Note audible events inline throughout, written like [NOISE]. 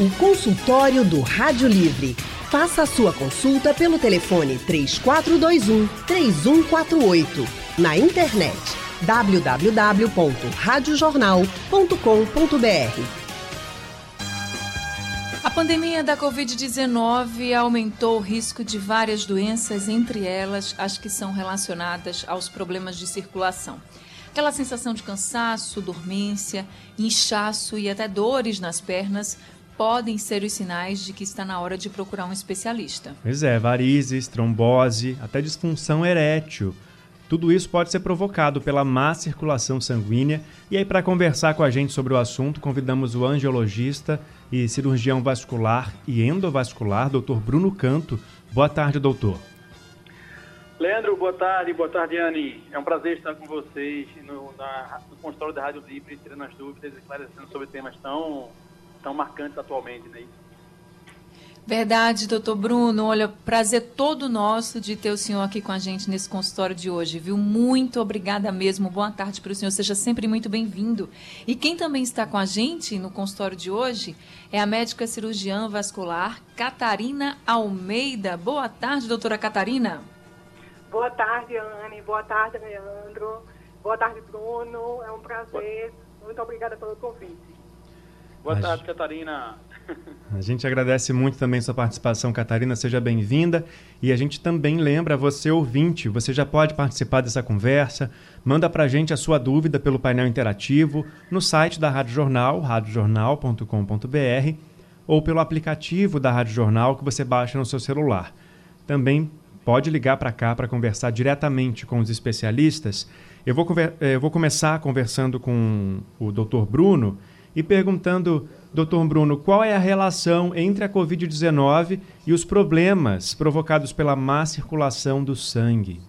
O consultório do Rádio Livre. Faça a sua consulta pelo telefone 3421 3148. Na internet www.radiojornal.com.br. A pandemia da Covid-19 aumentou o risco de várias doenças, entre elas as que são relacionadas aos problemas de circulação. Aquela sensação de cansaço, dormência, inchaço e até dores nas pernas podem ser os sinais de que está na hora de procurar um especialista. Pois é, varizes, trombose, até disfunção erétil. Tudo isso pode ser provocado pela má circulação sanguínea. E aí, para conversar com a gente sobre o assunto, convidamos o angiologista e cirurgião vascular e endovascular, Dr. Bruno Canto. Boa tarde, doutor. Leandro, boa tarde, boa tarde, Anne. É um prazer estar com vocês no, na, no consultório da Rádio Livre, tirando as dúvidas, esclarecendo sobre temas tão tão marcantes atualmente, né? Verdade, doutor Bruno. Olha, prazer todo nosso de ter o senhor aqui com a gente nesse consultório de hoje, viu? Muito obrigada mesmo. Boa tarde para o senhor. Seja sempre muito bem-vindo. E quem também está com a gente no consultório de hoje é a médica cirurgiã vascular Catarina Almeida. Boa tarde, doutora Catarina. Boa tarde, Anne. Boa tarde, Leandro. Boa tarde, Bruno. É um prazer. Muito obrigada pelo convite. Boa tarde, Catarina. A gente agradece muito também sua participação, Catarina. Seja bem-vinda. E a gente também lembra você, ouvinte, você já pode participar dessa conversa. Manda para a gente a sua dúvida pelo painel interativo no site da Rádio Jornal, radiojornal.com.br, ou pelo aplicativo da Rádio Jornal que você baixa no seu celular. Também pode ligar para cá para conversar diretamente com os especialistas. Eu vou, eu vou começar conversando com o Dr. Bruno e perguntando, doutor Bruno, qual é a relação entre a Covid-19 e os problemas provocados pela má circulação do sangue?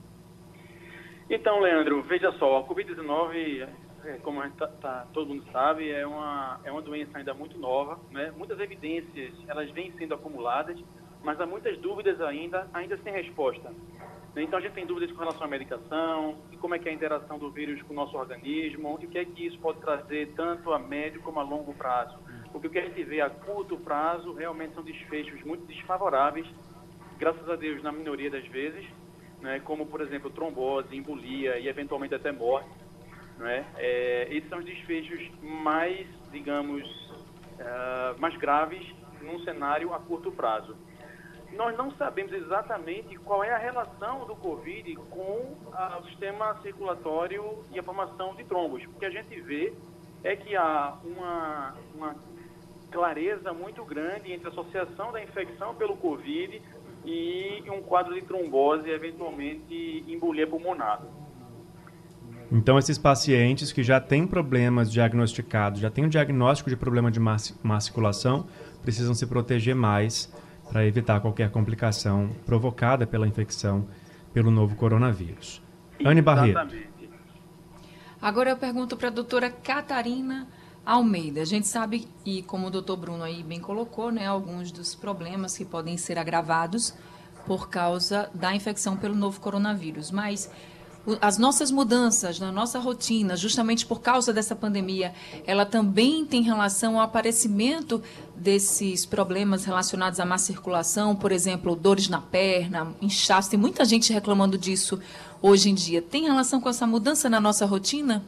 Então, Leandro, veja só, a Covid-19, é, como tá, tá, todo mundo sabe, é uma, é uma doença ainda muito nova, né? Muitas evidências, elas vêm sendo acumuladas, mas há muitas dúvidas ainda, ainda sem resposta. Então a gente tem dúvidas com relação à medicação, e como é que é a interação do vírus com o nosso organismo, e o que é que isso pode trazer tanto a médio como a longo prazo. Porque o que a gente vê a curto prazo realmente são desfechos muito desfavoráveis, graças a Deus na minoria das vezes, né, como por exemplo trombose, embolia e eventualmente até morte. Né? É, esses são os desfechos mais, digamos, uh, mais graves num cenário a curto prazo nós não sabemos exatamente qual é a relação do Covid com a, o sistema circulatório e a formação de trombos. O que a gente vê é que há uma, uma clareza muito grande entre a associação da infecção pelo Covid e um quadro de trombose, eventualmente embolia pulmonar. Então, esses pacientes que já têm problemas diagnosticados, já têm um diagnóstico de problema de má circulação, precisam se proteger mais para evitar qualquer complicação provocada pela infecção pelo novo coronavírus. Anne Barreto. Agora eu pergunto para a doutora Catarina Almeida. A gente sabe, e como o doutor Bruno aí bem colocou, né, alguns dos problemas que podem ser agravados por causa da infecção pelo novo coronavírus. Mas as nossas mudanças na nossa rotina, justamente por causa dessa pandemia, ela também tem relação ao aparecimento desses problemas relacionados à má circulação, por exemplo, dores na perna, inchaço. Tem muita gente reclamando disso hoje em dia. Tem relação com essa mudança na nossa rotina?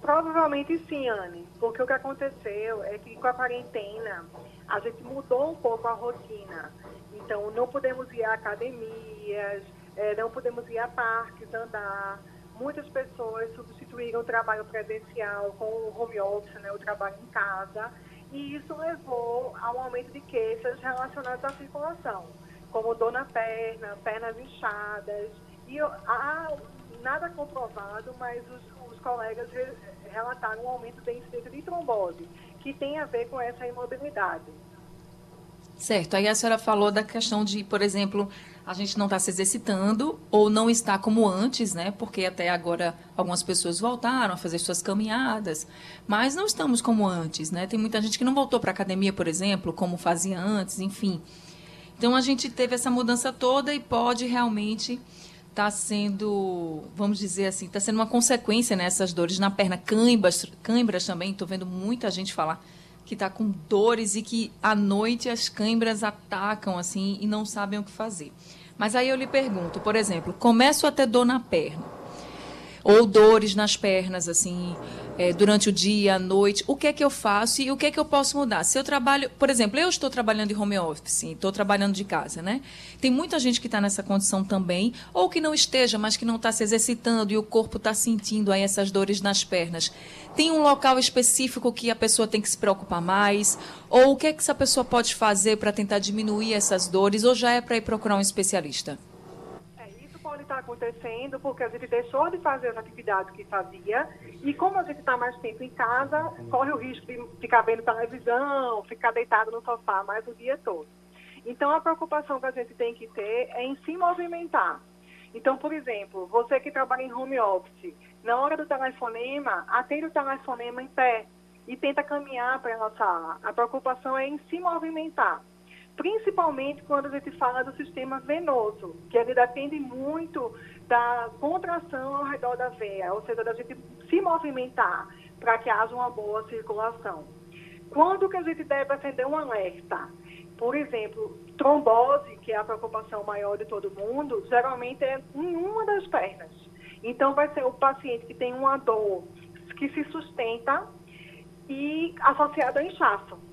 Provavelmente sim, Anne, porque o que aconteceu é que com a quarentena a gente mudou um pouco a rotina. Então, não podemos ir a academias, é, não podemos ir a parques, andar. Muitas pessoas substituíram o trabalho presencial com o home office, né, o trabalho em casa, e isso levou a um aumento de queixas relacionadas à circulação, como dor na perna, pernas inchadas, e há nada comprovado, mas os, os colegas re, relataram um aumento da incidência de trombose, que tem a ver com essa imobilidade. Certo. Aí a senhora falou da questão de, por exemplo, a gente não está se exercitando ou não está como antes, né? Porque até agora algumas pessoas voltaram a fazer suas caminhadas, mas não estamos como antes, né? Tem muita gente que não voltou para a academia, por exemplo, como fazia antes, enfim. Então a gente teve essa mudança toda e pode realmente estar tá sendo, vamos dizer assim, está sendo uma consequência nessas né, dores na perna, cãibras, cãibras também. Estou vendo muita gente falar que está com dores e que à noite as câimbras atacam assim e não sabem o que fazer. Mas aí eu lhe pergunto, por exemplo, começo a ter dor na perna ou dores nas pernas, assim, é, durante o dia, à noite, o que é que eu faço e o que é que eu posso mudar? Se eu trabalho, por exemplo, eu estou trabalhando em home office, estou trabalhando de casa, né? Tem muita gente que está nessa condição também, ou que não esteja, mas que não está se exercitando e o corpo está sentindo aí essas dores nas pernas. Tem um local específico que a pessoa tem que se preocupar mais? Ou o que é que essa pessoa pode fazer para tentar diminuir essas dores? Ou já é para ir procurar um especialista? Está acontecendo porque a gente deixou de fazer as atividades que fazia e como a gente está mais tempo em casa, corre o risco de ficar vendo televisão, ficar deitado no sofá mais o dia todo. Então, a preocupação que a gente tem que ter é em se movimentar. Então, por exemplo, você que trabalha em home office, na hora do telefonema, atende o telefonema em pé e tenta caminhar para a sala. A preocupação é em se movimentar principalmente quando a gente fala do sistema venoso, que ele depende muito da contração ao redor da veia, ou seja, da gente se movimentar para que haja uma boa circulação. Quando que a gente deve acender um alerta? Por exemplo, trombose, que é a preocupação maior de todo mundo, geralmente é em uma das pernas. Então, vai ser o paciente que tem uma dor que se sustenta e associada a inchaço.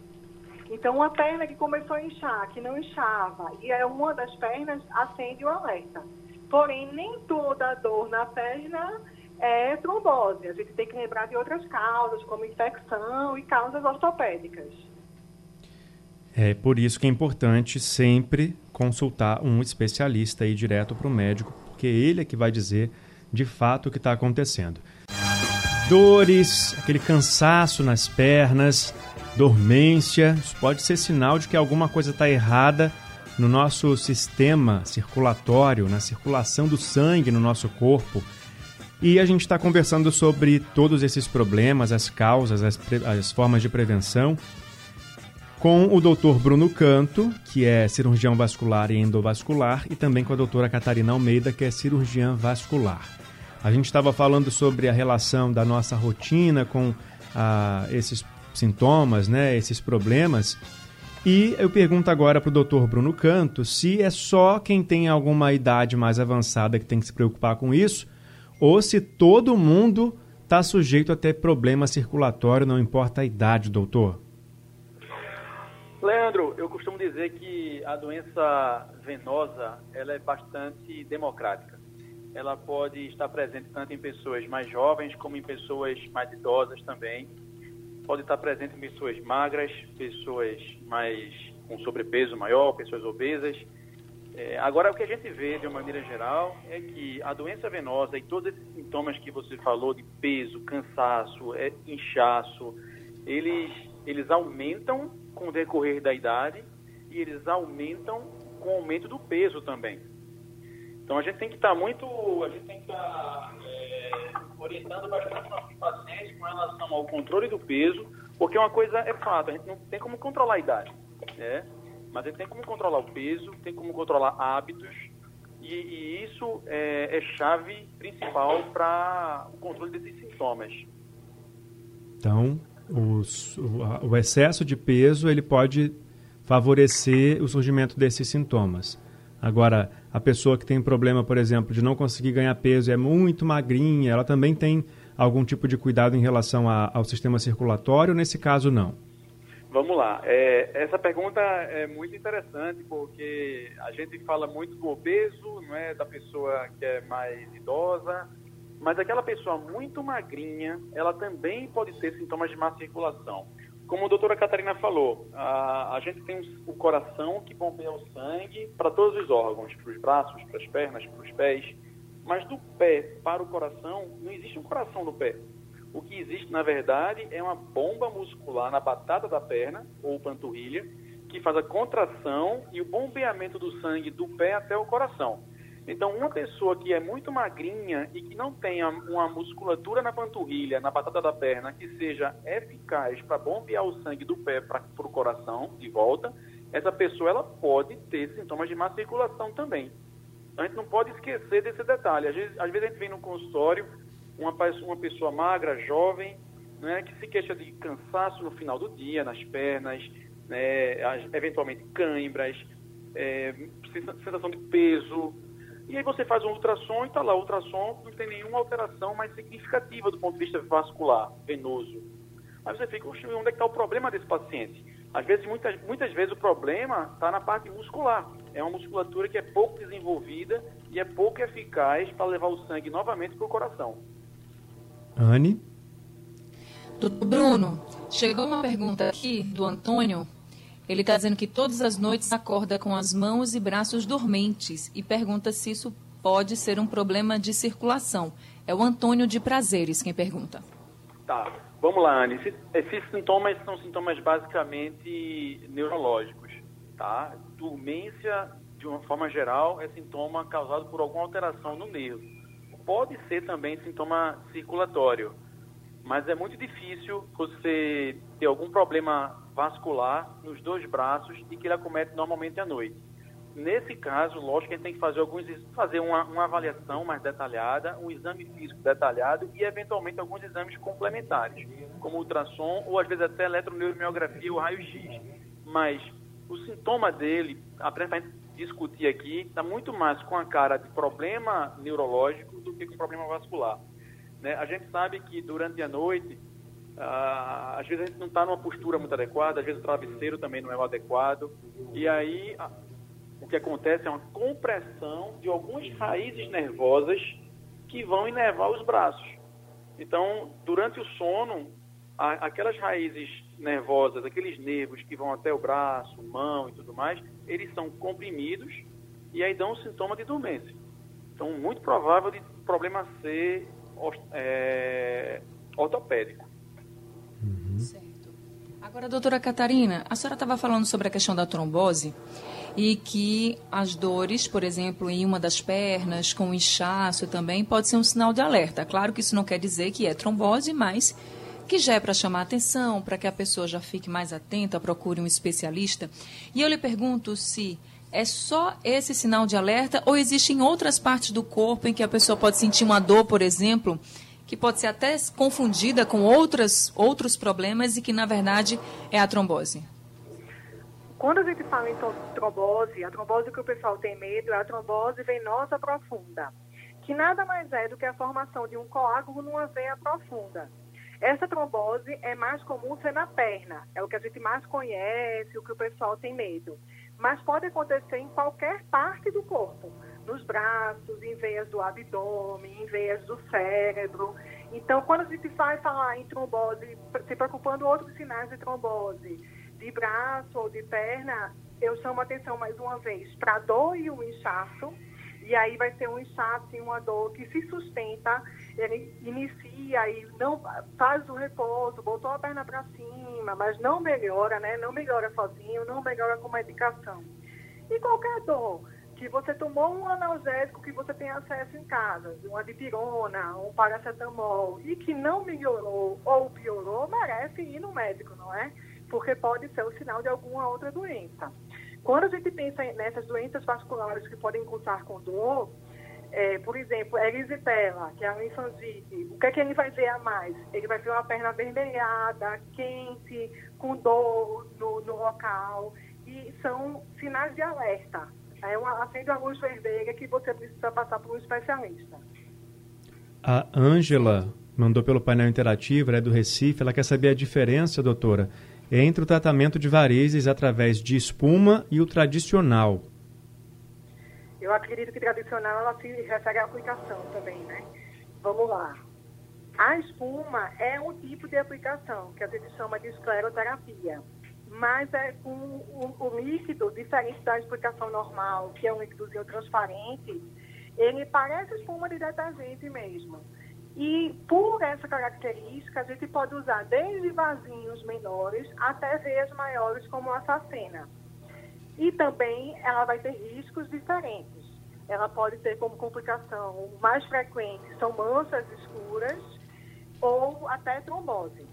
Então, uma perna que começou a inchar, que não inchava, e é uma das pernas, acende o alerta. Porém, nem toda dor na perna é trombose. A gente tem que lembrar de outras causas, como infecção e causas ortopédicas. É por isso que é importante sempre consultar um especialista e ir direto para o médico, porque ele é que vai dizer de fato o que está acontecendo. Dores, aquele cansaço nas pernas, dormência, isso pode ser sinal de que alguma coisa está errada no nosso sistema circulatório, na circulação do sangue no nosso corpo. E a gente está conversando sobre todos esses problemas, as causas, as, as formas de prevenção, com o Dr. Bruno Canto, que é cirurgião vascular e endovascular, e também com a doutora Catarina Almeida, que é cirurgiã vascular. A gente estava falando sobre a relação da nossa rotina com ah, esses sintomas, né, esses problemas. E eu pergunto agora para o Dr. Bruno Canto se é só quem tem alguma idade mais avançada que tem que se preocupar com isso, ou se todo mundo está sujeito a ter problema circulatório, não importa a idade, doutor. Leandro, eu costumo dizer que a doença venosa ela é bastante democrática. Ela pode estar presente tanto em pessoas mais jovens como em pessoas mais idosas também pode estar presente em pessoas magras, pessoas mais com sobrepeso maior, pessoas obesas. É, agora, o que a gente vê de uma maneira geral é que a doença venosa e todos esses sintomas que você falou de peso, cansaço, é, inchaço, eles, eles aumentam com o decorrer da idade e eles aumentam com o aumento do peso também. Então a gente tem que estar muito, a gente tem que estar é, orientando bastante nossos pacientes com relação ao controle do peso, porque uma coisa é fato, a gente não tem como controlar a idade, né? Mas a gente tem como controlar o peso, tem como controlar hábitos, e, e isso é, é chave principal para o controle desses sintomas. Então, os, o, o excesso de peso ele pode favorecer o surgimento desses sintomas. Agora, a pessoa que tem problema, por exemplo, de não conseguir ganhar peso é muito magrinha, ela também tem algum tipo de cuidado em relação a, ao sistema circulatório? Nesse caso, não. Vamos lá. É, essa pergunta é muito interessante porque a gente fala muito do obeso, não é, da pessoa que é mais idosa, mas aquela pessoa muito magrinha, ela também pode ter sintomas de má circulação. Como a doutora Catarina falou, a, a gente tem o coração que bombeia o sangue para todos os órgãos, para os braços, para as pernas, para os pés. Mas do pé para o coração, não existe um coração no pé. O que existe, na verdade, é uma bomba muscular na batata da perna, ou panturrilha, que faz a contração e o bombeamento do sangue do pé até o coração. Então, uma pessoa que é muito magrinha e que não tenha uma musculatura na panturrilha, na batata da perna, que seja eficaz para bombear o sangue do pé para o coração de volta, essa pessoa ela pode ter sintomas de má circulação também. A gente não pode esquecer desse detalhe. Às vezes, às vezes a gente vem no consultório, uma, uma pessoa magra, jovem, né, que se queixa de cansaço no final do dia, nas pernas, né, eventualmente cãibras, é, sensação de peso. E aí você faz um ultrassom e está lá, o ultrassom não tem nenhuma alteração mais significativa do ponto de vista vascular, venoso. Aí você fica, onde é que está o problema desse paciente? Às vezes, muitas, muitas vezes o problema está na parte muscular. É uma musculatura que é pouco desenvolvida e é pouco eficaz para levar o sangue novamente para o coração. Anne? Doutor Bruno, chegou uma pergunta aqui do Antônio. Ele está dizendo que todas as noites acorda com as mãos e braços dormentes e pergunta se isso pode ser um problema de circulação. É o Antônio de Prazeres quem pergunta. Tá. Vamos lá, Anne. Esses, esses sintomas são sintomas basicamente neurológicos, tá? Dormência, de uma forma geral, é sintoma causado por alguma alteração no nervo. Pode ser também sintoma circulatório, mas é muito difícil você ter algum problema vascular nos dois braços e que ele acomete normalmente à noite. Nesse caso, lógico que a gente tem que fazer alguns fazer uma, uma, avaliação mais detalhada, um exame físico detalhado e eventualmente alguns exames complementares, como ultrassom ou às vezes até eletroneuromiografia ou raio-x. Mas o sintoma dele, para a gente discutir aqui, está muito mais com a cara de problema neurológico do que com problema vascular. Né? A gente sabe que durante a noite, ah, às vezes a gente não está numa postura muito adequada, às vezes o travesseiro também não é o adequado, e aí o que acontece é uma compressão de algumas raízes nervosas que vão inervar os braços. Então, durante o sono, aquelas raízes nervosas, aqueles nervos que vão até o braço, mão e tudo mais, eles são comprimidos e aí dão um sintoma de dormência. Então, muito provável de problema ser é, ortopédico. Agora, doutora Catarina, a senhora estava falando sobre a questão da trombose e que as dores, por exemplo, em uma das pernas, com inchaço também, pode ser um sinal de alerta. Claro que isso não quer dizer que é trombose, mas que já é para chamar atenção, para que a pessoa já fique mais atenta, procure um especialista. E eu lhe pergunto se é só esse sinal de alerta ou existem outras partes do corpo em que a pessoa pode sentir uma dor, por exemplo, que pode ser até confundida com outras, outros problemas e que, na verdade, é a trombose? Quando a gente fala em trombose, a trombose que o pessoal tem medo é a trombose venosa profunda, que nada mais é do que a formação de um coágulo numa veia profunda. Essa trombose é mais comum ser na perna, é o que a gente mais conhece, o que o pessoal tem medo. Mas pode acontecer em qualquer parte do corpo, nos braços, em veias do abdômen, em veias do cérebro. Então, quando a gente vai falar em trombose, se preocupando outros sinais de trombose, de braço ou de perna, eu chamo atenção mais uma vez para a dor e o inchaço. E aí vai ser um inchaço e uma dor que se sustenta, ele inicia e não faz o repouso, botou a perna para cima, mas não melhora, né? Não melhora sozinho, não melhora com medicação. E qualquer dor que você tomou um analgésico que você tem acesso em casa, uma dipirona, um paracetamol, e que não melhorou ou piorou, merece ir no médico, não é? porque pode ser o sinal de alguma outra doença. Quando a gente pensa nessas doenças vasculares que podem cursar com dor, é, por exemplo, erisipela, que é a linfangite, o que é que ele vai ver a mais? Ele vai ver uma perna avermelhada, quente, com dor no, no local, e são sinais de alerta. É uma, acende a luz vermelha que você precisa passar por um especialista. A Ângela mandou pelo painel interativo, ela é do Recife, ela quer saber a diferença, doutora, entre o tratamento de varizes através de espuma e o tradicional? Eu acredito que tradicional ela se refere à aplicação também, né? Vamos lá. A espuma é um tipo de aplicação que a gente chama de escleroterapia, mas é com o, o líquido, diferente da explicação normal, que é um líquidozinho transparente, ele parece espuma de detergente mesmo. E por essa característica, a gente pode usar desde vasinhos menores até veias maiores, como a sacena. E também ela vai ter riscos diferentes. Ela pode ter como complicação mais frequente são manchas escuras ou até trombose.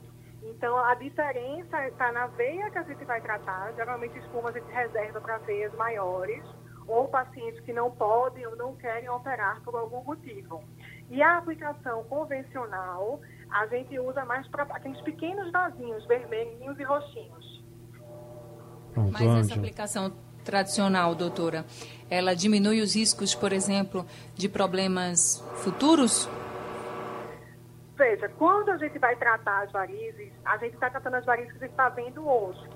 Então, a diferença está na veia que a gente vai tratar. Geralmente, espuma a gente reserva para veias maiores ou pacientes que não podem ou não querem operar por algum motivo. E a aplicação convencional, a gente usa mais para aqueles pequenos vasinhos vermelhinhos e roxinhos. Pronto, Mas essa aplicação tradicional, doutora, ela diminui os riscos, por exemplo, de problemas futuros? Veja, quando a gente vai tratar as varizes, a gente está tratando as varizes que você está vendo hoje.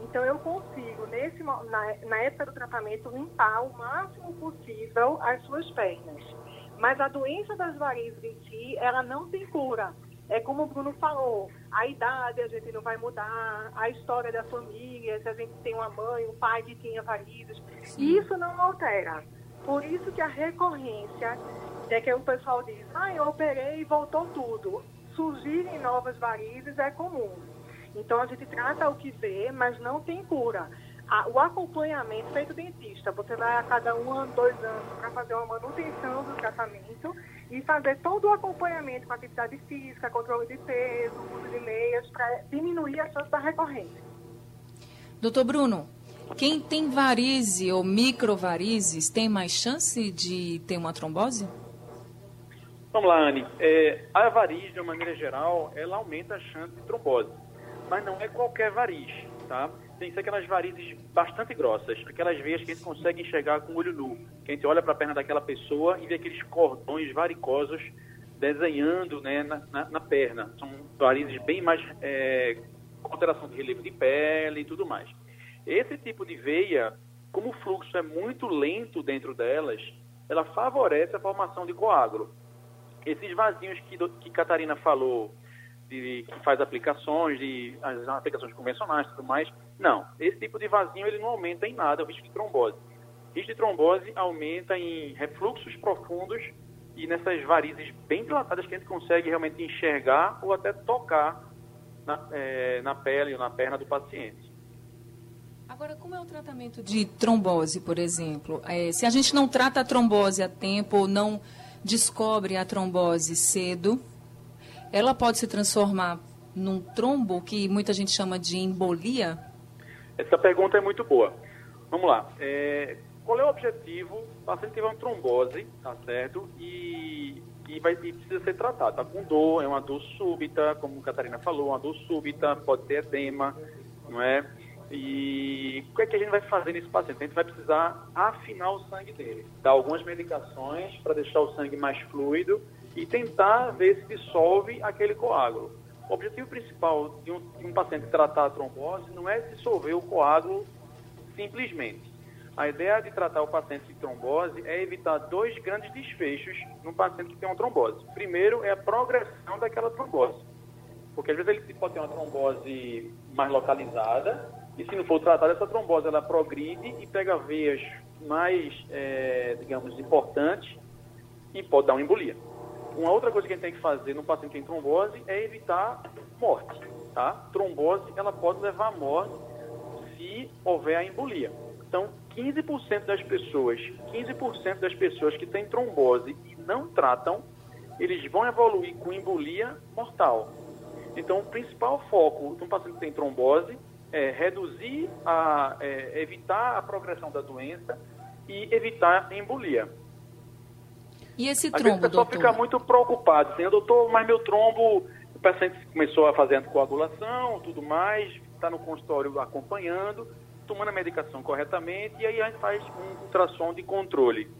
Então, eu consigo, nesse, na, na época do tratamento, limpar o máximo possível as suas pernas. Mas a doença das varizes em si, ela não tem cura. É como o Bruno falou, a idade a gente não vai mudar, a história da família, se a gente tem uma mãe, um pai que tinha varizes, isso não altera. Por isso que a recorrência é que o pessoal diz, ah, eu operei e voltou tudo. Surgirem novas varizes é comum. Então a gente trata o que vê, mas não tem cura o acompanhamento feito dentista. Você vai a cada um ano, dois anos para fazer uma manutenção do tratamento e fazer todo o acompanhamento com atividade física, controle de peso, uso de meias, para diminuir a chance da recorrência. Doutor Bruno, quem tem varize ou microvarizes tem mais chance de ter uma trombose? Vamos lá, Anne. É, a varize, de uma maneira geral, ela aumenta a chance de trombose. Mas não é qualquer varize, tá? tem que ser aquelas varizes bastante grossas, aquelas veias que a gente consegue enxergar com o olho nu, que a gente olha para a perna daquela pessoa e vê aqueles cordões varicosos desenhando né, na, na, na perna. São varizes bem mais é, alteração de relevo de pele e tudo mais. Esse tipo de veia, como o fluxo é muito lento dentro delas, ela favorece a formação de coágulo. Esses vasinhos que, que Catarina falou, de, que faz aplicações, de as aplicações convencionais e tudo mais. Não, esse tipo de vasinho ele não aumenta em nada o risco de trombose. O risco de trombose aumenta em refluxos profundos e nessas varizes bem dilatadas que a gente consegue realmente enxergar ou até tocar na, é, na pele ou na perna do paciente. Agora, como é o tratamento de trombose, por exemplo? É, se a gente não trata a trombose a tempo ou não descobre a trombose cedo, ela pode se transformar num trombo que muita gente chama de embolia? Essa pergunta é muito boa. Vamos lá. É, qual é o objetivo? O paciente teve uma trombose, tá certo? E, e, vai, e precisa ser tratado. Tá com dor, é uma dor súbita, como a Catarina falou, uma dor súbita, pode ter edema, não é? E o que é que a gente vai fazer nesse paciente? A gente vai precisar afinar o sangue dele, dar algumas medicações para deixar o sangue mais fluido e tentar ver se dissolve aquele coágulo. O objetivo principal de um, de um paciente tratar a trombose não é dissolver o coágulo simplesmente. A ideia de tratar o paciente de trombose é evitar dois grandes desfechos no paciente que tem uma trombose. Primeiro é a progressão daquela trombose. Porque às vezes ele pode ter uma trombose mais localizada e se não for tratada, essa trombose ela progride e pega veias mais, é, digamos, importantes e pode dar uma embolia. Uma outra coisa que a gente tem que fazer no paciente que tem trombose é evitar morte, tá? Trombose, ela pode levar à morte se houver a embolia. Então, 15% das pessoas, 15% das pessoas que têm trombose e não tratam, eles vão evoluir com embolia mortal. Então, o principal foco de um paciente que tem trombose é reduzir, a, é, evitar a progressão da doença e evitar a embolia. E esse trombo, Às vezes pessoal fica muito preocupado, assim, doutor, mas meu trombo, o paciente começou a fazer anticoagulação, tudo mais, está no consultório acompanhando, tomando a medicação corretamente, e aí a gente faz um ultrassom de controle.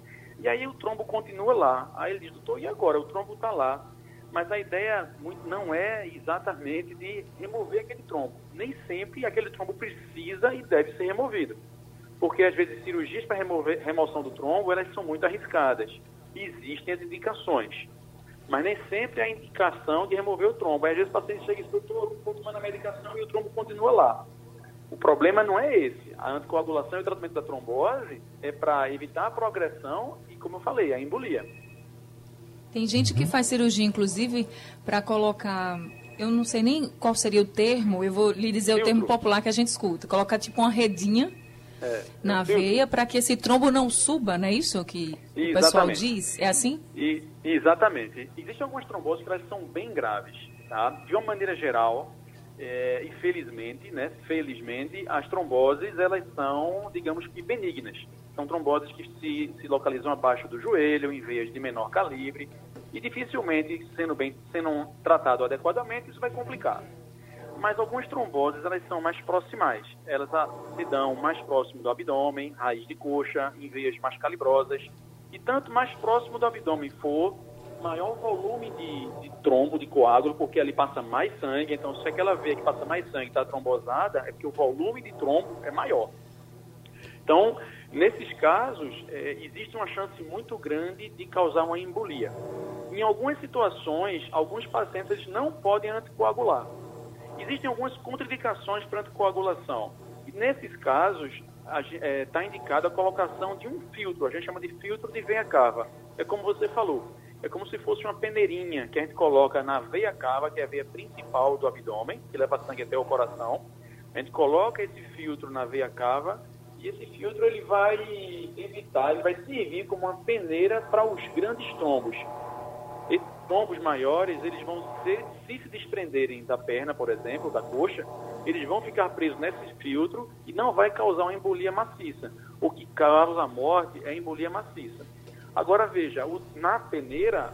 E aí o trombo continua lá. Aí ele diz, doutor, e agora? O trombo está lá. Mas a ideia não é exatamente de remover aquele trombo. Nem sempre aquele trombo precisa e deve ser removido. Porque às vezes cirurgias para remover remoção do trombo, elas são muito arriscadas existem as indicações. Mas nem sempre há indicação de remover o trombo. Às vezes o paciente chega e diz, doutor, estou tomando a medicação e o trombo continua lá. O problema não é esse. A anticoagulação e o tratamento da trombose é para evitar a progressão e, como eu falei, a embolia. Tem gente que faz cirurgia, inclusive, para colocar. Eu não sei nem qual seria o termo, eu vou lhe dizer Filtro. o termo popular que a gente escuta. Colocar tipo uma redinha é, na veia para que esse trombo não suba, não é isso que exatamente. o pessoal diz? É assim? E, exatamente. Existem algumas tromboses que elas são bem graves, tá? De uma maneira geral, é, infelizmente, né, felizmente, as tromboses, elas são, digamos que, benignas. São tromboses que se, se localizam abaixo do joelho, em veias de menor calibre, E dificilmente, sendo bem sendo tratado adequadamente, isso vai complicar. Mas algumas tromboses, elas são mais proximais. Elas se dão mais próximo do abdômen, raiz de coxa, em veias mais calibrosas. E tanto mais próximo do abdômen for, maior volume de, de, trombo, de coágulo, porque ali passa mais sangue. Então, se aquela veia que passa mais sangue está trombosada, é porque o volume de trombo é maior. Então, nesses casos, é, existe uma chance muito grande de causar uma embolia. Em algumas situações, alguns pacientes não podem anticoagular. Existem algumas contraindicações para anticoagulação. E nesses casos, está é, tá indicada a colocação de um filtro, a gente chama de filtro de veia cava. É como você falou, é como se fosse uma peneirinha que a gente coloca na veia cava, que é a veia principal do abdômen, que leva sangue até o coração. A gente coloca esse filtro na veia cava e esse filtro ele vai evitar, ele vai servir como uma peneira para os grandes trombos. Esses trombos maiores, eles vão ser, se se desprenderem da perna, por exemplo, da coxa, eles vão ficar presos nesse filtro e não vai causar uma embolia maciça. O que causa a morte é a embolia maciça. Agora veja, o, na peneira,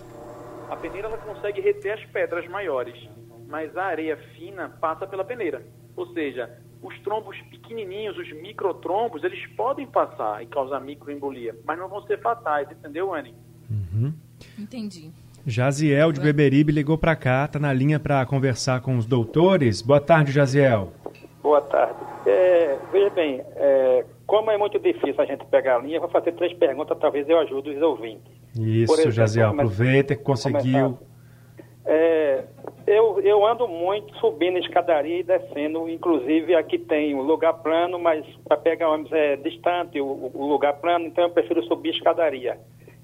a peneira ela consegue reter as pedras maiores, mas a areia fina passa pela peneira. Ou seja, os trombos pequenininhos, os microtrombos, eles podem passar e causar microembolia, mas não vão ser fatais, entendeu, Anne? Uhum. Entendi. Jaziel de Beberibe ligou para cá, está na linha para conversar com os doutores. Boa tarde, Jaziel. Boa tarde. É, veja bem, é, como é muito difícil a gente pegar a linha, vou fazer três perguntas, talvez eu ajude os ouvintes. Isso, exemplo, Jaziel, aproveita que conseguiu. É, eu, eu ando muito subindo escadaria e descendo, inclusive aqui tem um lugar plano, mas para pegar ônibus é distante o, o, lugar plano, então eu prefiro subir escadaria.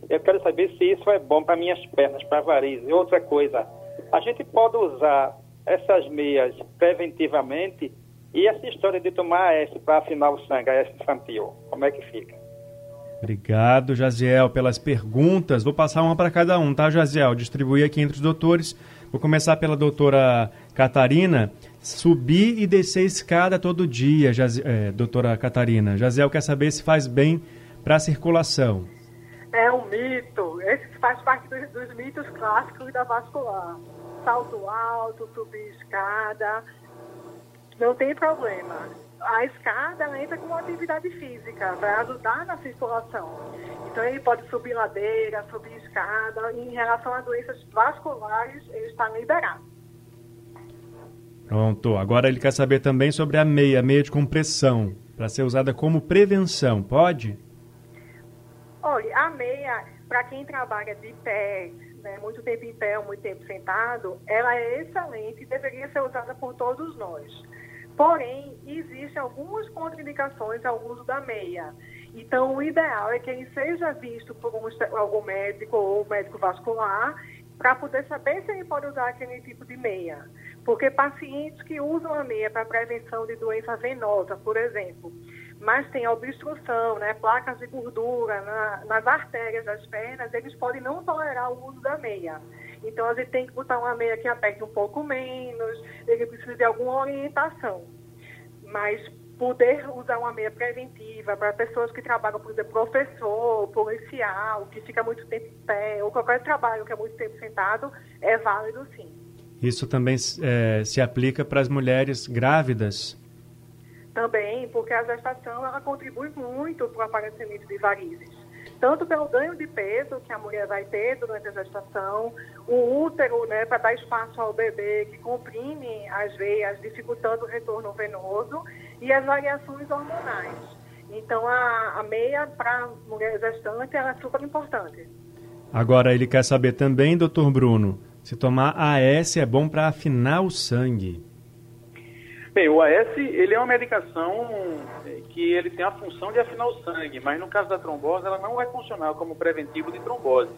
Eu quero saber se isso é bom para minhas pernas, para varizes. E outra coisa, a gente pode usar essas meias preventivamente e essa história de tomar AS para afinar o sangue, AS infantil, como é que fica? Obrigado, Jaziel, pelas perguntas. Vou passar uma para cada um, tá, Jaziel? Distribuir aqui entre os doutores. Vou começar pela doutora Catarina. Subir e descer escada todo dia, Jaz... é, doutora Catarina. Jaziel quer saber se faz bem para a circulação. É um mito. Esse faz parte dos, dos mitos clássicos da vascular. Salto alto, subir escada, não tem problema. A escada entra como atividade física para ajudar na circulação. Então ele pode subir ladeira, subir escada. Em relação a doenças vasculares, ele está liberado. Pronto. Agora ele quer saber também sobre a meia, a meia de compressão, para ser usada como prevenção. Pode? Olha, a meia, para quem trabalha de pé, né, muito tempo em pé ou muito tempo sentado, ela é excelente e deveria ser usada por todos nós. Porém, existem algumas contraindicações ao uso da meia. Então, o ideal é que ele seja visto por um, algum médico ou médico vascular para poder saber se ele pode usar aquele tipo de meia. Porque pacientes que usam a meia para prevenção de doença venosa, por exemplo, mas tem obstrução, né, placas de gordura na, nas artérias das pernas, eles podem não tolerar o uso da meia. Então, a gente tem que botar uma meia que aperte um pouco menos, ele precisa de alguma orientação. Mas poder usar uma meia preventiva para pessoas que trabalham, por exemplo, professor, policial, que fica muito tempo em pé, ou qualquer trabalho que é muito tempo sentado, é válido sim. Isso também é, se aplica para as mulheres grávidas? Também, porque a gestação ela contribui muito para o aparecimento de varizes tanto pelo ganho de peso que a mulher vai ter durante a gestação, o útero, né, para dar espaço ao bebê que comprime as veias, dificultando o retorno venoso, e as variações hormonais. Então, a, a meia para mulher gestante é super importante. Agora, ele quer saber também, doutor Bruno, se tomar AS é bom para afinar o sangue. Bem, o AS ele é uma medicação é, que ele tem a função de afinar o sangue, mas no caso da trombose ela não vai funcionar como preventivo de trombose.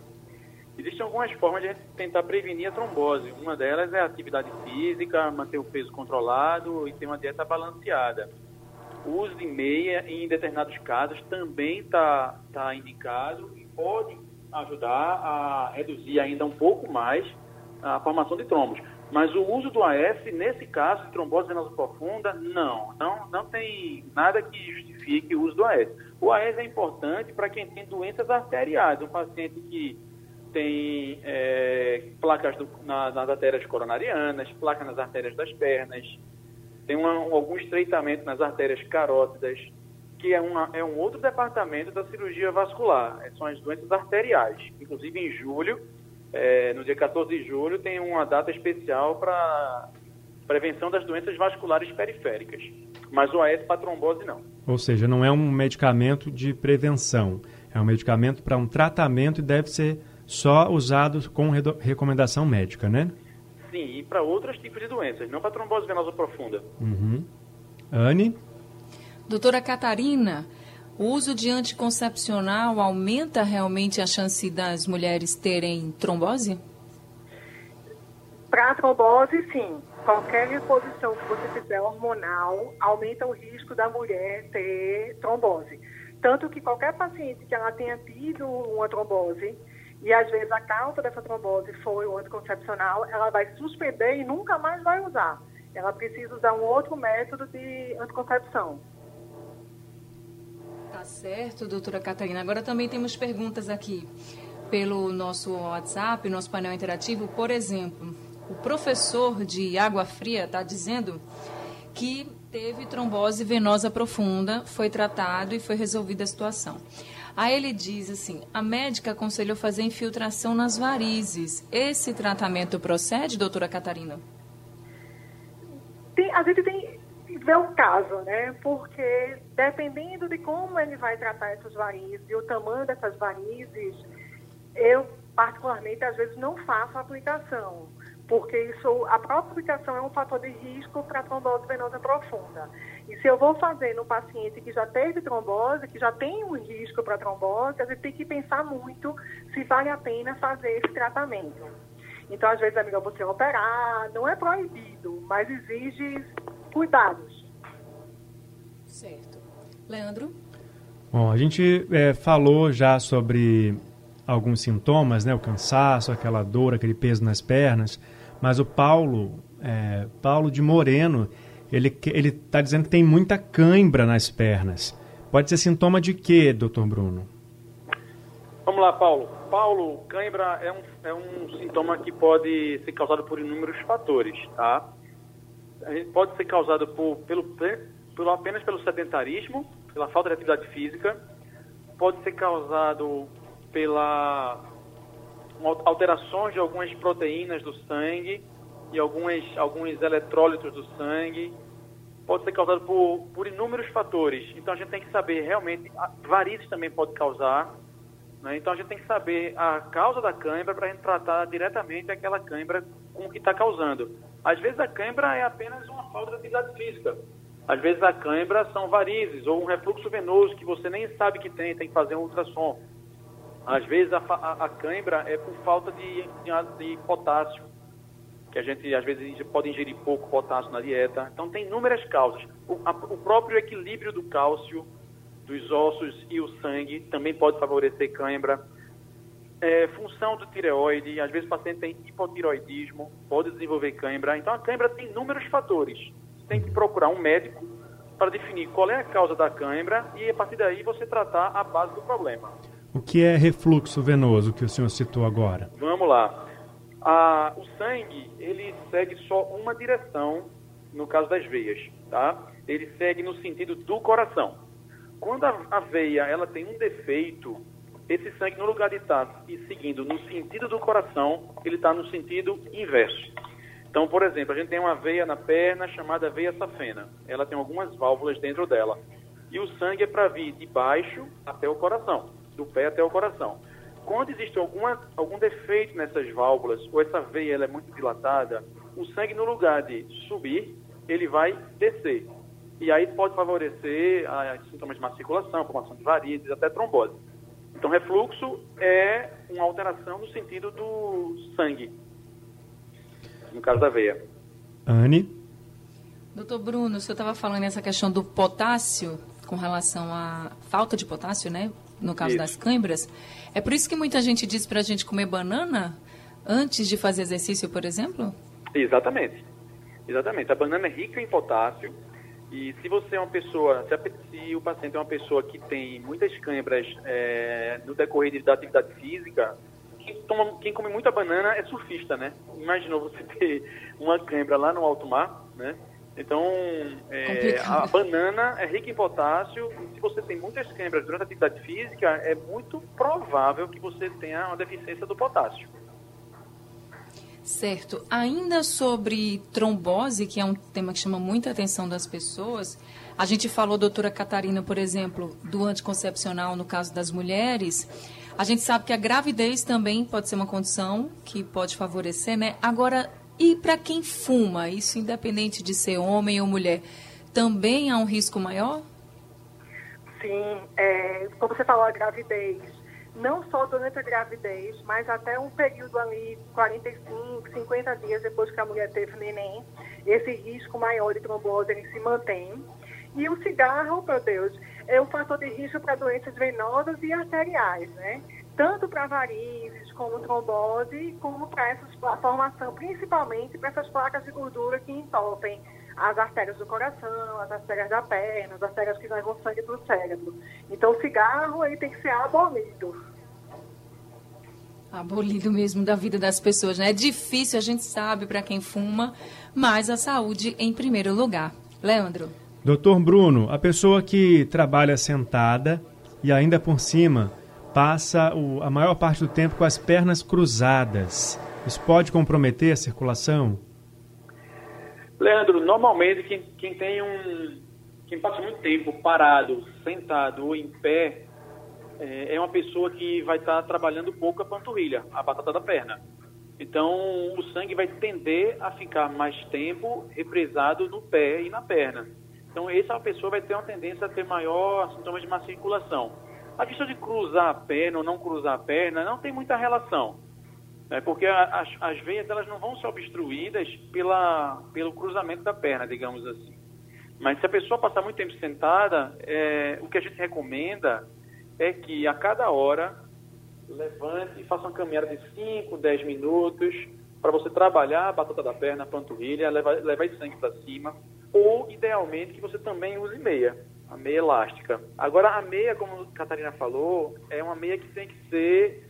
Existem algumas formas de a gente tentar prevenir a trombose. Uma delas é a atividade física, manter o peso controlado e ter uma dieta balanceada. O uso de meia, em determinados casos, também está tá indicado e pode ajudar a reduzir ainda um pouco mais a formação de trombos. Mas o uso do AS, nesse caso, de trombose venosa profunda, não. Não, não tem nada que justifique o uso do AS. O AS é importante para quem tem doenças arteriais. Um paciente que tem é, placas do, na, nas artérias coronarianas, placas nas artérias das pernas, tem uma, algum estreitamento nas artérias carótidas, que é, uma, é um outro departamento da cirurgia vascular, são as doenças arteriais. Inclusive, em julho, é, no dia 14 de julho, tem uma data especial para prevenção das doenças vasculares periféricas. Mas o AS para trombose não. Ou seja, não é um medicamento de prevenção, é um medicamento para um tratamento e deve ser só usado com recomendação médica, né? Sim, e para outros tipos de doenças, não para trombose venosa profunda. Uhum. Anne? Doutora Catarina, o uso de anticoncepcional aumenta realmente a chance das mulheres terem trombose? Para trombose, sim. Qualquer reposição que você fizer hormonal aumenta o risco da mulher ter trombose. Tanto que qualquer paciente que ela tenha tido uma trombose, e às vezes a causa dessa trombose foi o anticoncepcional, ela vai suspender e nunca mais vai usar. Ela precisa usar um outro método de anticoncepção. Tá certo, doutora Catarina. Agora também temos perguntas aqui pelo nosso WhatsApp, nosso painel interativo. Por exemplo, o professor de Água Fria está dizendo que teve trombose venosa profunda, foi tratado e foi resolvida a situação. Aí ele diz assim: a médica aconselhou fazer infiltração nas varizes. Esse tratamento procede, doutora Catarina? Tem, a gente tem que ver o caso, né? Porque dependendo de como ele vai tratar essas varizes e o tamanho dessas varizes, eu particularmente às vezes não faço a aplicação porque isso, a própria aplicação é um fator de risco para trombose venosa profunda. E se eu vou fazer no paciente que já teve trombose, que já tem um risco para trombose, a gente tem que pensar muito se vale a pena fazer esse tratamento. Então, às vezes é melhor você operar, não é proibido, mas exige cuidados. Certo. Leandro? Bom, a gente é, falou já sobre alguns sintomas, né? O cansaço, aquela dor, aquele peso nas pernas. Mas o Paulo, é, Paulo de Moreno, ele ele está dizendo que tem muita cãibra nas pernas. Pode ser sintoma de quê, doutor Bruno? Vamos lá, Paulo. Paulo, cãibra é um, é um sintoma que pode ser causado por inúmeros fatores, tá? Pode ser causado por, pelo, pelo, apenas pelo sedentarismo, pela falta de atividade física, pode ser causado pela alterações de algumas proteínas do sangue e algumas, alguns eletrólitos do sangue. Pode ser causado por, por inúmeros fatores. Então a gente tem que saber realmente. Varizes também pode causar. Né? Então a gente tem que saber a causa da cãibra para a gente tratar diretamente aquela cãibra com o que está causando. Às vezes a cãibra é apenas uma falta de atividade física. Às vezes a cãibra são varizes ou um refluxo venoso que você nem sabe que tem, tem que fazer um ultrassom. Às vezes a, a, a cãibra é por falta de, de, de, potássio, que a gente às vezes pode ingerir pouco potássio na dieta. Então tem inúmeras causas. O, a, o próprio equilíbrio do cálcio dos ossos e o sangue também pode favorecer cãibra. É, função do tireoide, às vezes o paciente tem hipotiroidismo, pode desenvolver cãibra. Então a cãibra tem inúmeros fatores. Tem que procurar um médico para definir qual é a causa da cãibra e a partir daí você tratar a base do problema. O que é refluxo venoso que o senhor citou agora? Vamos lá. Ah, o sangue, ele segue só uma direção no caso das veias, tá? Ele segue no sentido do coração. Quando a, a veia ela tem um defeito, esse sangue, no lugar de estar e seguindo no sentido do coração, ele está no sentido inverso. Então, por exemplo, a gente tem uma veia na perna chamada veia safena. Ela tem algumas válvulas dentro dela. E o sangue é para vir de baixo até o coração do pé até o coração. Quando existe alguma, algum defeito nessas válvulas, ou essa veia ela é muito dilatada, o sangue, no lugar de subir, ele vai descer. E aí pode favorecer a, sintomas de má circulação, formação de varizes, até trombose. Então, refluxo é uma alteração no sentido do sangue, no caso da veia. Anne? Doutor Bruno, o senhor estava falando nessa questão do potássio, com relação à falta de potássio, né? no caso isso. das câimbras. É por isso que muita gente diz para a gente comer banana antes de fazer exercício, por exemplo? Exatamente. Exatamente. A banana é rica em potássio e se você é uma pessoa, se, a, se o paciente é uma pessoa que tem muitas câimbras é, no decorrer da atividade física, quem, toma, quem come muita banana é surfista, né? Imaginou você [LAUGHS] ter uma cãibra lá no alto mar, né? Então, é, a banana é rica em potássio e se você tem muitas câimbras durante a atividade física, é muito provável que você tenha uma deficiência do potássio. Certo. Ainda sobre trombose, que é um tema que chama muita atenção das pessoas, a gente falou, doutora Catarina, por exemplo, do anticoncepcional no caso das mulheres. A gente sabe que a gravidez também pode ser uma condição que pode favorecer, né? Agora, e para quem fuma, isso independente de ser homem ou mulher, também há um risco maior? Sim, é, como você falou, a gravidez, não só durante a gravidez, mas até um período ali, 45, 50 dias depois que a mulher teve neném, esse risco maior de trombose ele se mantém. E o cigarro, meu Deus, é um fator de risco para doenças venosas e arteriais, né? tanto para varizes, como trombose, como para essa formação, principalmente para essas placas de gordura que entopem as artérias do coração, as artérias da perna, as artérias que levam sangue para o cérebro. Então, o cigarro ele tem que ser abolido. Abolido mesmo da vida das pessoas, né? É difícil, a gente sabe, para quem fuma, mas a saúde em primeiro lugar. Leandro. Doutor Bruno, a pessoa que trabalha sentada e ainda por cima passa o, a maior parte do tempo com as pernas cruzadas. Isso pode comprometer a circulação? Leandro, normalmente quem, quem tem um. Quem passa muito tempo parado, sentado ou em pé, é, é uma pessoa que vai estar tá trabalhando pouco a panturrilha, a batata da perna. Então, o sangue vai tender a ficar mais tempo represado no pé e na perna. Então, essa pessoa vai ter uma tendência a ter maior sintomas de má circulação. A questão de cruzar a perna ou não cruzar a perna não tem muita relação. Né? Porque as, as veias elas não vão ser obstruídas pela, pelo cruzamento da perna, digamos assim. Mas se a pessoa passar muito tempo sentada, é, o que a gente recomenda é que a cada hora levante e faça uma caminhada de 5, 10 minutos para você trabalhar a batata da perna, a panturrilha, levar, levar esse sangue para cima. Ou, idealmente, que você também use meia a meia elástica. Agora, a meia, como a Catarina falou, é uma meia que tem que ser,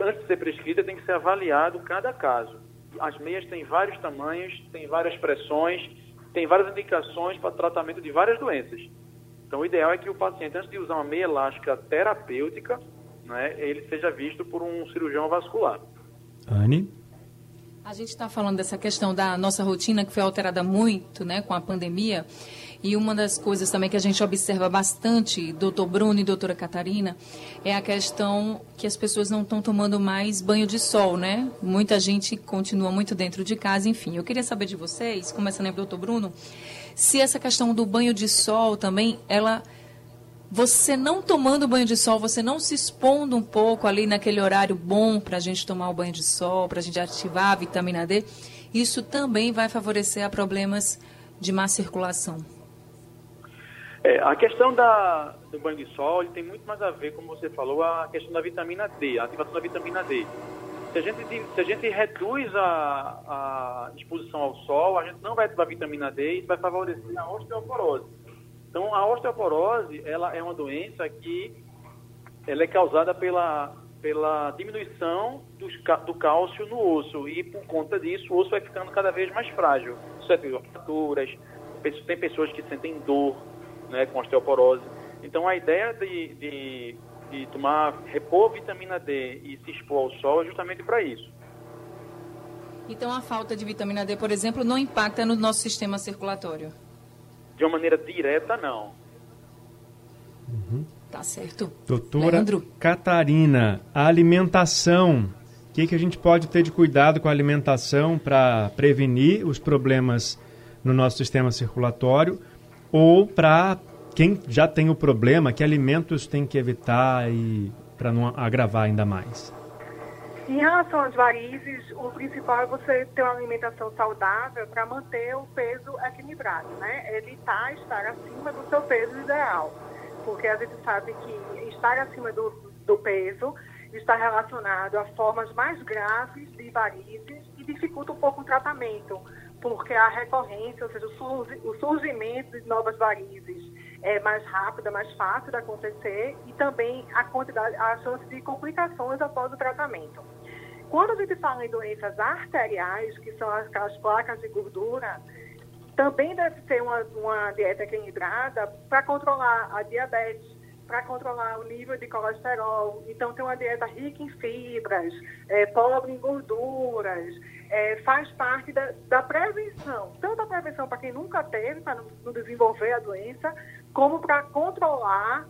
antes de ser prescrita, tem que ser avaliado cada caso. As meias têm vários tamanhos, têm várias pressões, têm várias indicações para tratamento de várias doenças. Então, o ideal é que o paciente, antes de usar uma meia elástica terapêutica, né, ele seja visto por um cirurgião vascular. Anne? A gente está falando dessa questão da nossa rotina que foi alterada muito né, com a pandemia. E uma das coisas também que a gente observa bastante, doutor Bruno e doutora Catarina, é a questão que as pessoas não estão tomando mais banho de sol, né? Muita gente continua muito dentro de casa, enfim. Eu queria saber de vocês, começando aí, doutor Bruno, se essa questão do banho de sol também, ela você não tomando banho de sol, você não se expondo um pouco ali naquele horário bom para a gente tomar o banho de sol, para a gente ativar a vitamina D, isso também vai favorecer a problemas de má circulação. É, a questão da, do banho de sol tem muito mais a ver, como você falou, a questão da vitamina D, a ativação da vitamina D. Se a gente, se a gente reduz a, a exposição ao sol, a gente não vai ativar a vitamina D e isso vai favorecer a osteoporose. Então, a osteoporose ela é uma doença que ela é causada pela, pela diminuição do, do cálcio no osso e, por conta disso, o osso vai ficando cada vez mais frágil. Suscetível a fraturas, tem pessoas que sentem dor, né, com osteoporose. Então, a ideia de, de, de tomar, repor vitamina D e se expor ao sol é justamente para isso. Então, a falta de vitamina D, por exemplo, não impacta no nosso sistema circulatório? De uma maneira direta, não. Uhum. Tá certo. Doutora Leandro. Catarina, a alimentação. O que, que a gente pode ter de cuidado com a alimentação para prevenir os problemas no nosso sistema circulatório ou para quem já tem o problema, que alimentos tem que evitar e para não agravar ainda mais? Em relação às varizes, o principal é você ter uma alimentação saudável para manter o peso equilibrado, né? Evitar estar acima do seu peso ideal, porque a gente sabe que estar acima do, do peso está relacionado a formas mais graves de varizes e dificulta um pouco o tratamento porque a recorrência, ou seja, o surgimento de novas varizes é mais rápido, é mais fácil de acontecer e também a quantidade, a chance de complicações após o tratamento. Quando a gente fala em doenças arteriais, que são aquelas placas de gordura, também deve ter uma, uma dieta equilibrada para controlar a diabetes, para controlar o nível de colesterol. Então, tem uma dieta rica em fibras, é, pobre em gorduras, é, faz parte da, da, prevenção. Tanto a prevenção para quem nunca teve, para não, não desenvolver a doença, como para controlar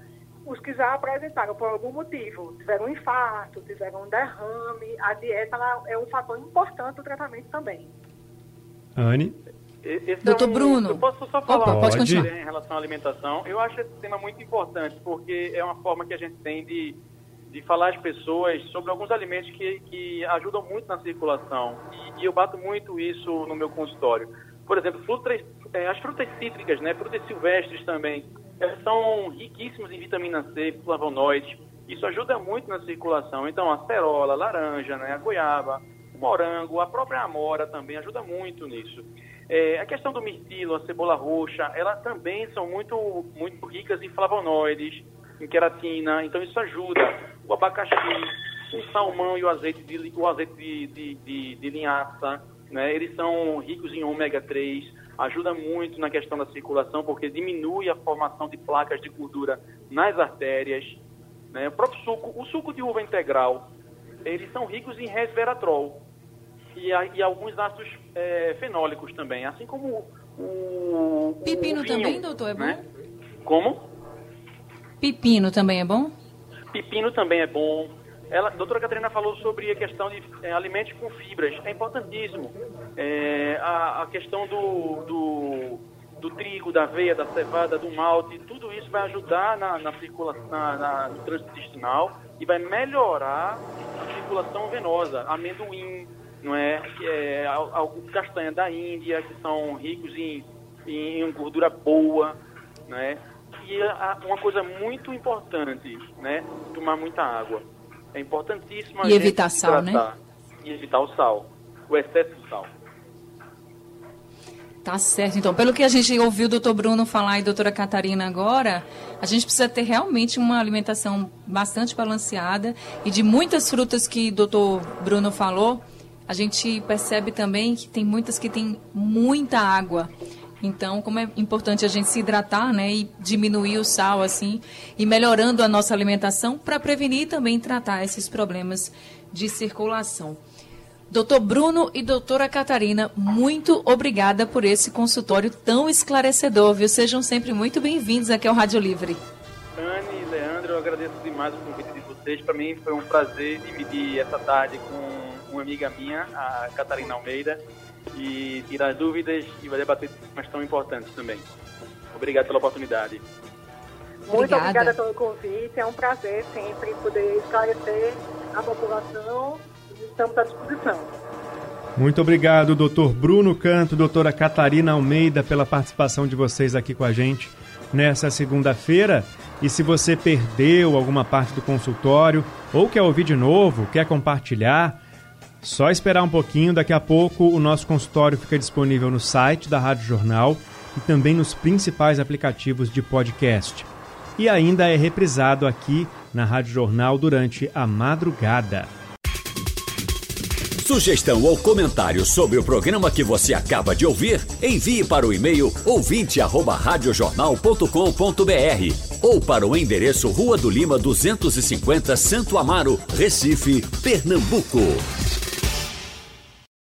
os que já apresentaram por algum motivo, tiveram um infarto, tiveram um derrame, a dieta é um fator importante do tratamento também. Anne? Esse Doutor é um, Bruno. Eu posso só falar Opa, pode continuar. em relação à alimentação? Eu acho esse tema muito importante, porque é uma forma que a gente tem de, de falar às pessoas sobre alguns alimentos que, que ajudam muito na circulação. E, e eu bato muito isso no meu consultório. Por exemplo, frutas, é, as frutas cítricas, né, frutas silvestres também, são riquíssimas em vitamina C, flavonoides. Isso ajuda muito na circulação. Então, a cerola, a laranja, né, a goiaba, o morango, a própria amora também ajuda muito nisso. É, a questão do mirtilo, a cebola roxa, elas também são muito, muito ricas em flavonoides, em queratina, então isso ajuda. O abacaxi, o salmão e o azeite de, o azeite de, de, de, de linhaça, né, eles são ricos em ômega 3, ajuda muito na questão da circulação, porque diminui a formação de placas de gordura nas artérias. Né? O próprio suco, o suco de uva integral, eles são ricos em resveratrol, e, e alguns ácidos é, fenólicos também, assim como o. Pepino o vinho, também, doutor, é bom? Né? Como? Pepino também é bom? Pepino também é bom. Ela, a doutora Catarina falou sobre a questão de é, alimentos com fibras. É importantíssimo. É, a, a, questão do, do, do, trigo, da aveia, da cevada, do malte, tudo isso vai ajudar na, na circulação, na, na, no trânsito intestinal e vai melhorar a circulação venosa. Amendoim, não é? é alguns castanha da Índia, que são ricos em, em gordura boa, né? E a, uma coisa muito importante, né? Tomar muita água. É importantíssimo e evitar sal, né? E evitar o sal, o excesso de sal. Tá certo. Então, pelo que a gente ouviu o doutor Bruno falar e a doutora Catarina agora, a gente precisa ter realmente uma alimentação bastante balanceada e de muitas frutas que o doutor Bruno falou, a gente percebe também que tem muitas que têm muita água. Então, como é importante a gente se hidratar, né, e diminuir o sal assim, e melhorando a nossa alimentação para prevenir e também tratar esses problemas de circulação. Doutor Bruno e doutora Catarina, muito obrigada por esse consultório tão esclarecedor, viu? Sejam sempre muito bem-vindos aqui ao Rádio Livre. Anne e Leandro, eu agradeço demais o convite de vocês. Para mim foi um prazer dividir essa tarde com uma amiga minha, a Catarina Almeida, e tirar dúvidas e vai debater temas tão importantes também. Obrigado pela oportunidade. Muito obrigada. obrigada pelo convite. É um prazer sempre poder esclarecer a população e estamos à disposição. Muito obrigado, doutor Bruno Canto, doutora Catarina Almeida, pela participação de vocês aqui com a gente nessa segunda-feira. E se você perdeu alguma parte do consultório ou quer ouvir de novo, quer compartilhar, só esperar um pouquinho, daqui a pouco o nosso consultório fica disponível no site da Rádio Jornal e também nos principais aplicativos de podcast. E ainda é reprisado aqui na Rádio Jornal durante a madrugada. Sugestão ou comentário sobre o programa que você acaba de ouvir, envie para o e-mail ouvinte@radiojornal.com.br ou para o endereço Rua do Lima 250, Santo Amaro, Recife, Pernambuco.